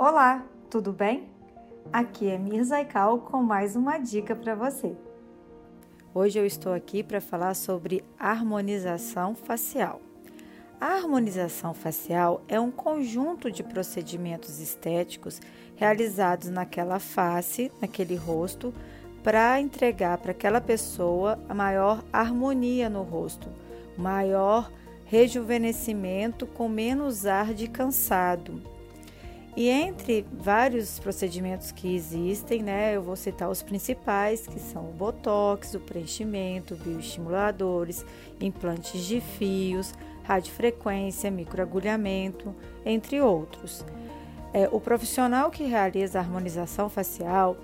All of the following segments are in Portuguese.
Olá, tudo bem? Aqui é Mirza Aikal com mais uma dica para você. Hoje eu estou aqui para falar sobre harmonização facial. A harmonização facial é um conjunto de procedimentos estéticos realizados naquela face, naquele rosto, para entregar para aquela pessoa a maior harmonia no rosto, maior rejuvenescimento com menos ar de cansado. E entre vários procedimentos que existem, né, eu vou citar os principais, que são o botox, o preenchimento, bioestimuladores, implantes de fios, radiofrequência, microagulhamento, entre outros. É, o profissional que realiza a harmonização facial,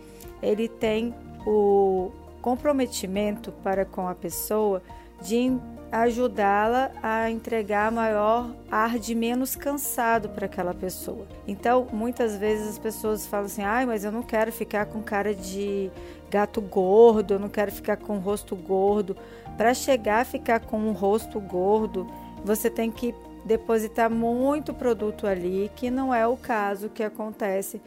ele tem o comprometimento para com a pessoa de ajudá-la a entregar maior ar de menos cansado para aquela pessoa. Então, muitas vezes as pessoas falam assim: "Ai, mas eu não quero ficar com cara de gato gordo, eu não quero ficar com rosto gordo". Para chegar a ficar com um rosto gordo, você tem que depositar muito produto ali, que não é o caso que acontece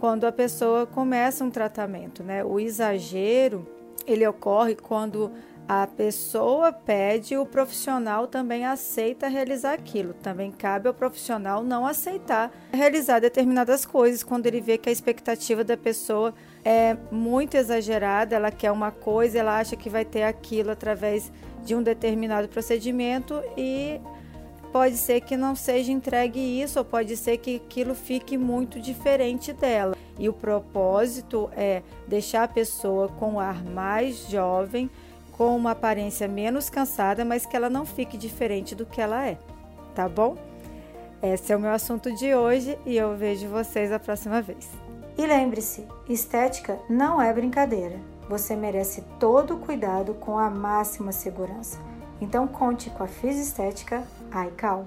quando a pessoa começa um tratamento, né? O exagero, ele ocorre quando a pessoa pede, o profissional também aceita realizar aquilo. Também cabe ao profissional não aceitar realizar determinadas coisas quando ele vê que a expectativa da pessoa é muito exagerada, ela quer uma coisa, ela acha que vai ter aquilo através de um determinado procedimento e pode ser que não seja entregue isso, ou pode ser que aquilo fique muito diferente dela. E o propósito é deixar a pessoa com um ar mais jovem, com uma aparência menos cansada, mas que ela não fique diferente do que ela é, tá bom? Esse é o meu assunto de hoje e eu vejo vocês a próxima vez. E lembre-se, estética não é brincadeira. Você merece todo o cuidado com a máxima segurança. Então conte com a Estética iCal.